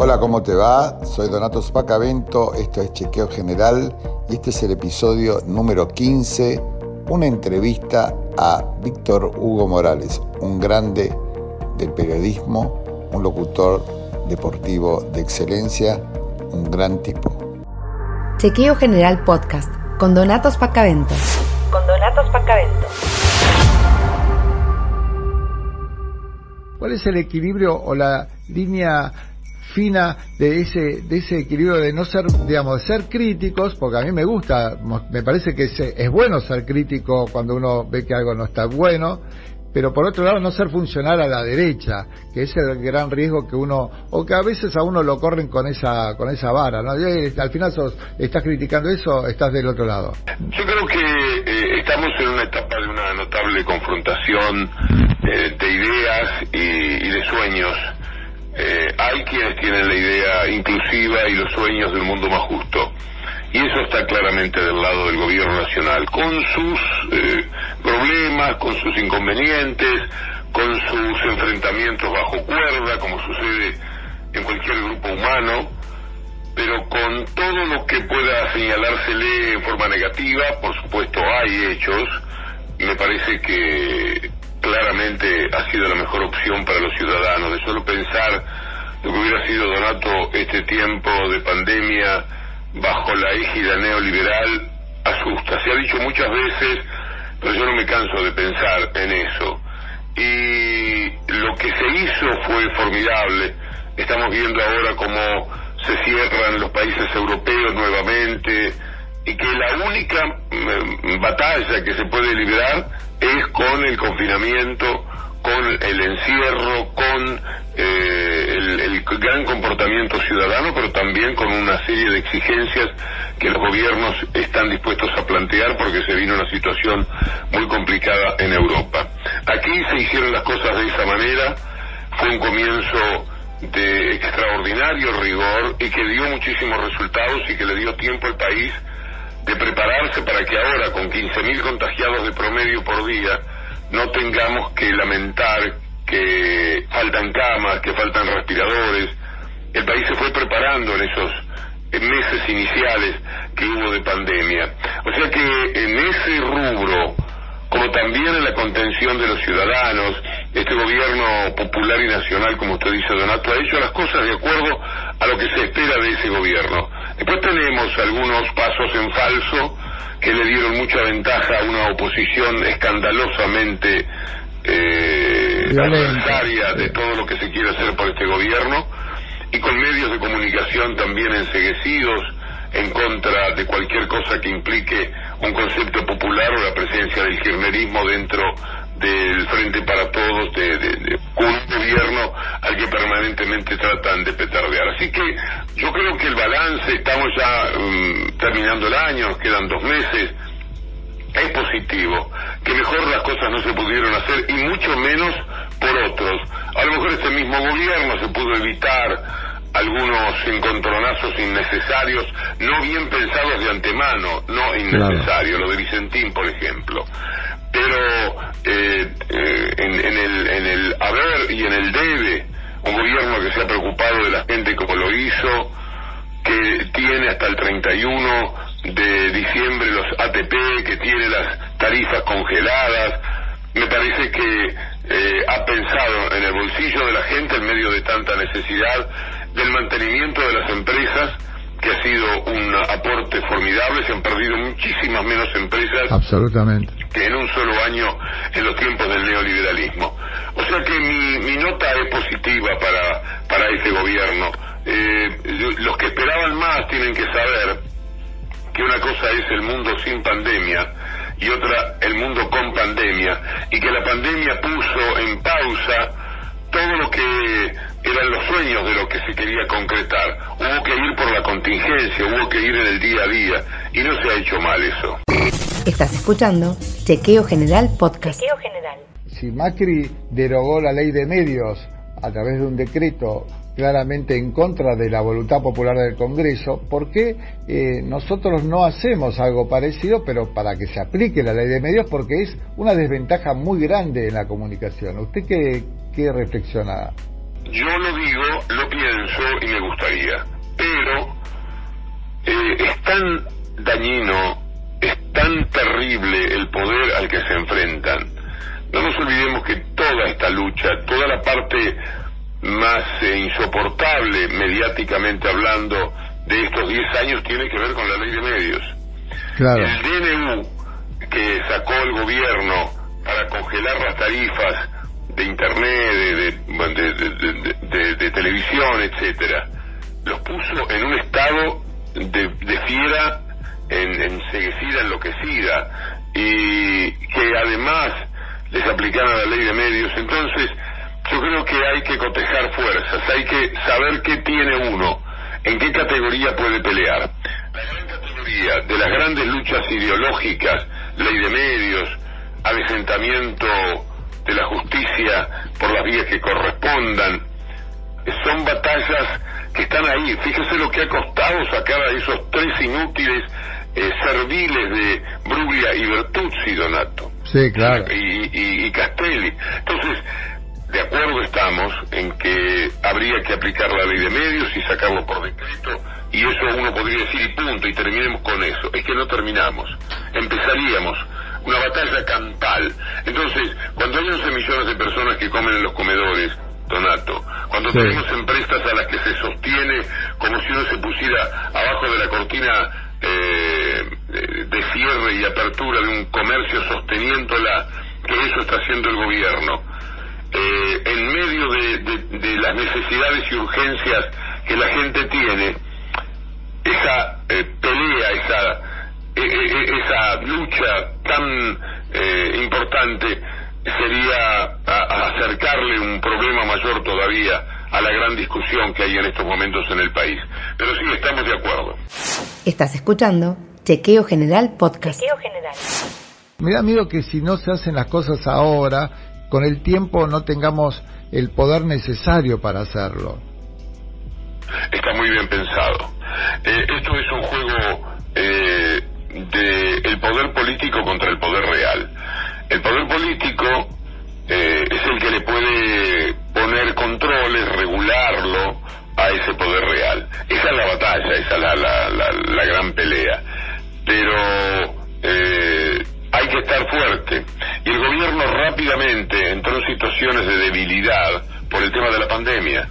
Hola, ¿cómo te va? Soy Donato Spacavento, esto es Chequeo General y este es el episodio número 15, una entrevista a Víctor Hugo Morales, un grande del periodismo, un locutor deportivo de excelencia, un gran tipo. Chequeo General Podcast con Donato Spacavento. Con Donato Spacavento. ¿Cuál es el equilibrio o la línea fina de ese de ese equilibrio de no ser digamos de ser críticos porque a mí me gusta me parece que es, es bueno ser crítico cuando uno ve que algo no está bueno pero por otro lado no ser funcional a la derecha, que es el gran riesgo que uno, o que a veces a uno lo corren con esa con esa vara, ¿no? al final sos, estás criticando eso, estás del otro lado. Yo creo que eh, estamos en una etapa de una notable confrontación eh, de ideas y, de sueños. Eh, hay quienes tienen la idea inclusiva y los sueños del mundo más justo. Y eso está claramente del lado del gobierno nacional, con sus eh, problemas, con sus inconvenientes, con sus enfrentamientos bajo cuerda, como sucede en cualquier grupo humano, pero con todo lo que pueda señalársele en forma negativa, por supuesto hay hechos, me parece que claramente ha sido la mejor opción para los ciudadanos, de solo pensar lo que hubiera sido Donato este tiempo de pandemia, bajo la égida neoliberal asusta. Se ha dicho muchas veces, pero yo no me canso de pensar en eso. Y lo que se hizo fue formidable. Estamos viendo ahora cómo se cierran los países europeos nuevamente y que la única mm, batalla que se puede liberar es con el confinamiento, con el encierro, con eh, gran comportamiento ciudadano, pero también con una serie de exigencias que los gobiernos están dispuestos a plantear porque se vino una situación muy complicada en Europa. Aquí se hicieron las cosas de esa manera, fue un comienzo de extraordinario rigor y que dio muchísimos resultados y que le dio tiempo al país de prepararse para que ahora, con 15.000 contagiados de promedio por día, no tengamos que lamentar que faltan camas, que faltan respiradores. El país se fue preparando en esos meses iniciales que hubo de pandemia. O sea que en ese rubro, como también en la contención de los ciudadanos, este gobierno popular y nacional, como usted dice, Donato, ha hecho las cosas de acuerdo a lo que se espera de ese gobierno. Después tenemos algunos pasos en falso que le dieron mucha ventaja a una oposición escandalosamente eh, adversaria de todo lo que se quiere hacer por este gobierno y con medios de comunicación también enseguecidos en contra de cualquier cosa que implique un concepto popular o la presencia del kirchnerismo dentro del Frente para Todos, de, un gobierno al que permanentemente tratan de petardear. Así que yo creo que el balance, estamos ya mm, terminando el año, nos quedan dos meses, es positivo, que mejor las cosas no se pudieron hacer y mucho menos por otros. A lo mejor este mismo gobierno se pudo evitar algunos encontronazos innecesarios, no bien pensados de antemano, no innecesarios, lo de Vicentín, por ejemplo. Pero eh, eh, en, el, en el haber y en el debe, un gobierno que se ha preocupado de la gente como lo hizo, que tiene hasta el 31 de diciembre los ATP, que tiene las tarifas congeladas, me parece que eh, ha pensado en el bolsillo de la gente en medio de tanta necesidad del mantenimiento de las empresas, que ha sido un aporte formidable, se han perdido muchísimas menos empresas Absolutamente. que en un solo año en los tiempos del neoliberalismo. O sea que mi, mi nota es positiva para, para este gobierno. Eh, los que esperaban más tienen que saber que una cosa es el mundo sin pandemia y otra el mundo con pandemia, y que la pandemia puso en pausa todo lo que eran los sueños de lo que se quería concretar. Hubo que ir por la contingencia, hubo que ir en el día a día, y no se ha hecho mal eso. Estás escuchando Chequeo General Podcast. Chequeo General. Si Macri derogó la ley de medios a través de un decreto claramente en contra de la voluntad popular del Congreso, ¿por qué eh, nosotros no hacemos algo parecido, pero para que se aplique la ley de medios? Porque es una desventaja muy grande en la comunicación. ¿Usted qué, qué reflexiona? yo lo digo, lo pienso y me gustaría, pero eh, es tan dañino, es tan terrible el poder al que se enfrentan. No nos olvidemos que toda esta lucha, toda la parte más eh, insoportable mediáticamente hablando de estos 10 años tiene que ver con la ley de medios. El DNU que sacó el gobierno para congelar las tarifas de internet, de, de, televisión, etcétera, los puso en un estado de, fiera en, enseguecida, enloquecida, y que además les aplicaron la ley de medios. Entonces, yo creo que hay que cotejar fuerzas, hay que saber qué tiene uno, en qué categoría puede pelear. La gran categoría de las grandes luchas ideológicas, ley de medios, avejentamiento de la justicia por las vías que correspondan, son batallas que están ahí. Fíjese lo que ha costado sacar a esos tres inútiles eh, serviles de Bruglia y Bertuzzi, Donato. Sí, claro. Y, y, Castelli. Entonces, de acuerdo estamos en que habría que aplicar la ley de medios y sacarlo por decreto, y eso uno podría decir y punto, y terminemos con eso. Es que no terminamos. Empezaríamos una batalla campal. Entonces, cuando hay 11 millones de personas que comen en los comedores, Donato, cuando tenemos empresas a las que se sostiene como si uno se pusiera abajo de la cortina eh, de cierre y apertura de un comercio sosteniéndola, que eso está haciendo el gobierno, eh, en medio de, las necesidades y urgencias que la gente tiene, esa eh, pelea, esa, e, e, e, esa lucha tan importante, sería acercarle un problema mayor todavía a la gran discusión que hay en estos momentos en el país. Pero sí, estamos de acuerdo. Estás escuchando Chequeo General Podcast. Chequeo General. Me da miedo que si no se hacen las cosas ahora, con el tiempo no tengamos el poder necesario para hacerlo. Está muy bien pensado. Eh, esto es un juego eh, de el poder político contra el poder real. El poder político eh, es el que le puede poner controles, regularlo a ese poder real. Esa es la batalla, esa es la, la, la, gran pelea. Pero eh, hay que estar fuerte. Y el gobierno rápidamente entró en situaciones de debilidad por el tema de la pandemia.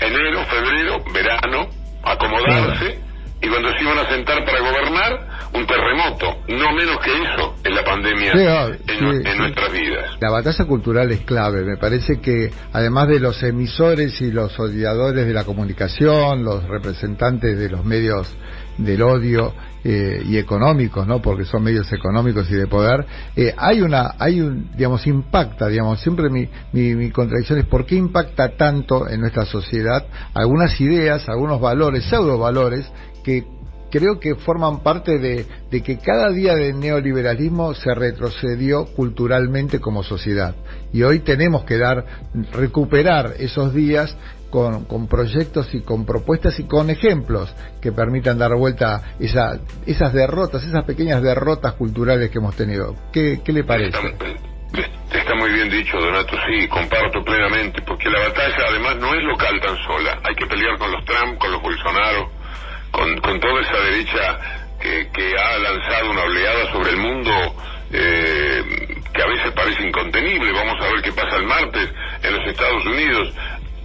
Enero, febrero, verano, acomodarse y cuando se iban a sentar para gobernar, un terremoto, no menos que eso en la pandemia en, nuestras vidas. La batalla cultural es clave, me parece que además de los emisores y los odiadores de la comunicación, los representantes de los medios del odio eh, y económicos, ¿no? Porque son medios económicos y de poder. Eh, hay una, hay un, digamos, impacta, digamos, siempre mi, mi, mi, contradicción es por qué impacta tanto en nuestra sociedad algunas ideas, algunos valores, pseudo valores que creo que forman parte de, que cada día del neoliberalismo se retrocedió culturalmente como sociedad. Y hoy tenemos que dar, recuperar esos días con, con, proyectos y con propuestas y con ejemplos que permitan dar vuelta esa, esas derrotas, esas pequeñas derrotas culturales que hemos tenido. ¿Qué, qué le parece? Está, está, muy bien dicho, Donato, sí, comparto plenamente, porque la batalla además no es local tan sola. Hay que pelear con los Trump, con los Bolsonaro, con, con toda esa derecha que, que, ha lanzado una oleada sobre el mundo eh, que a veces parece incontenible. Vamos a ver qué pasa el martes en los Estados Unidos.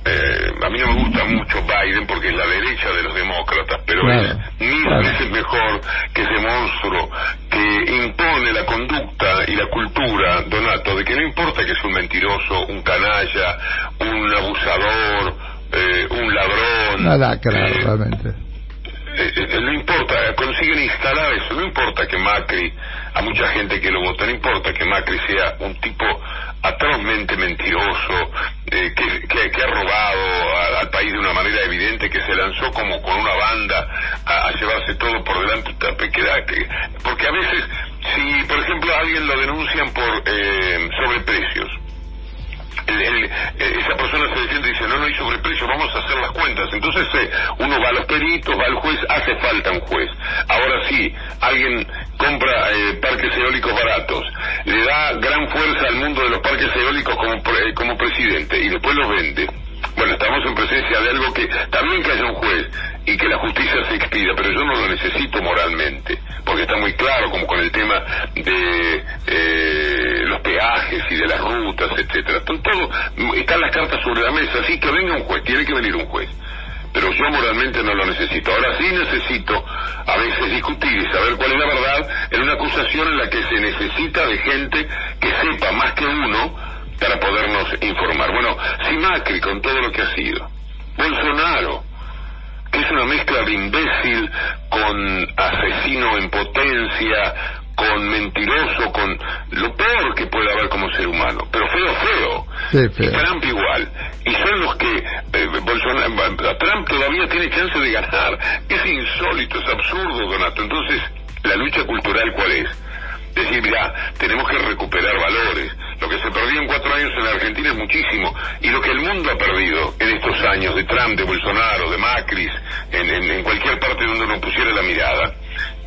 Eh, a mí no me gusta mucho Biden porque es la derecha de los demócratas, pero es mil veces mejor que ese monstruo que impone la conducta y la cultura, Donato, de que no importa que sea un mentiroso, un canalla, un abusador, eh, un ladrón. Nada, claro, realmente eh, eh, no importa, consiguen instalar eso, no importa que Macri, a mucha gente que lo vota, no importa que Macri sea un tipo atrozmente mentiroso, eh, que, que, ha robado al país de una manera evidente, que se lanzó como con una banda a, llevarse todo por delante, porque a veces, si por ejemplo alguien lo denuncian por eh, sobreprecios, el, esa persona se defiende y dice, no, no hay sobreprecio, vamos a hacer las cuentas. Entonces eh, uno va a los peritos, va al juez, hace falta un juez. Ahora sí, alguien compra eh, parques eólicos baratos, le da gran fuerza al mundo de los parques eólicos como, eh, como presidente y después los vende. bueno, estamos en presencia de algo que también que haya un juez y que la justicia se expida, pero yo no lo necesito moralmente, porque está muy claro, como con el tema de eh, los peajes y de las rutas, etcétera. Están, todo, están las cartas sobre la mesa, así que venga un juez, tiene que venir un juez. Pero yo moralmente no lo necesito. Ahora sí necesito a veces discutir y saber cuál es la verdad en una acusación en la que se necesita de gente que sepa más que uno para podernos informar. Bueno, si Macri con todo lo que ha sido, Bolsonaro, que es una mezcla de imbécil con asesino en potencia, con mentiroso, con lo peor que puede haber como ser humano, pero feo, feo. Sí, Y Trump igual. Y son los que eh, Bolsonaro, Trump todavía tiene chance de ganar. Es insólito, es absurdo, Donato. Entonces, ¿la lucha cultural cuál es? Decir, mira, tenemos que recuperar valores. Lo que se perdió en cuatro años en la Argentina es muchísimo. Y lo que el mundo ha perdido en estos años de Trump, de Bolsonaro, de Macri, en, en, en cualquier parte donde uno pusiera la mirada,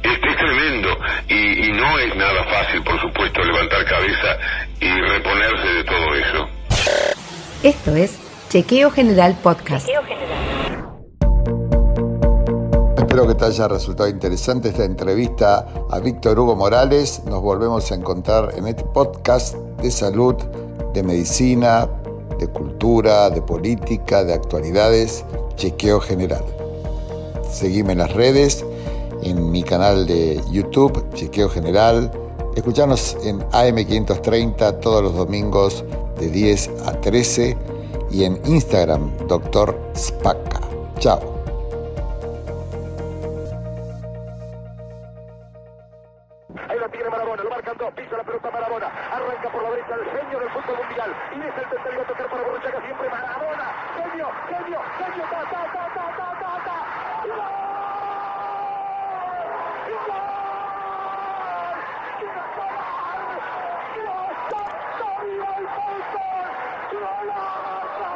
este es tremendo y, y, no es nada fácil, por supuesto, levantar cabeza y reponerse de todo eso. Esto es Chequeo General Podcast. Chequeo General. Espero que te haya resultado interesante esta entrevista a Víctor Hugo Morales. Nos volvemos a encontrar en este podcast de salud, de medicina, de cultura, de política, de actualidades, Chequeo General. Seguime en las redes en mi canal de YouTube, Chequeo General. Escuchanos en AM530 todos los domingos de 10 a 13 y en Instagram, Dr. Spaca. Chao. Genio genio, genio, ta, ta, ta, ta, ta. ¡Gol! ¡Gol! ¡Qué gol! ¡Dios santo, viva el fútbol! ¡Golazo!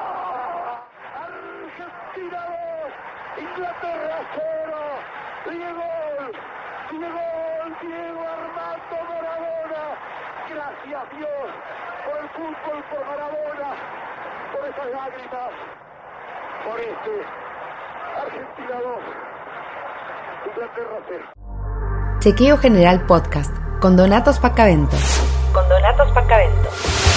Argentina 2, Inglaterra 0, Diego Diego, Diego Armando Maradona. Gracias Dios por el fútbol, por Maradona, por esas lágrimas, por este Argentina 2, Inglaterra 0. Chequeo General Podcast con Donatos Pacavento. Con Donatos Pacavento.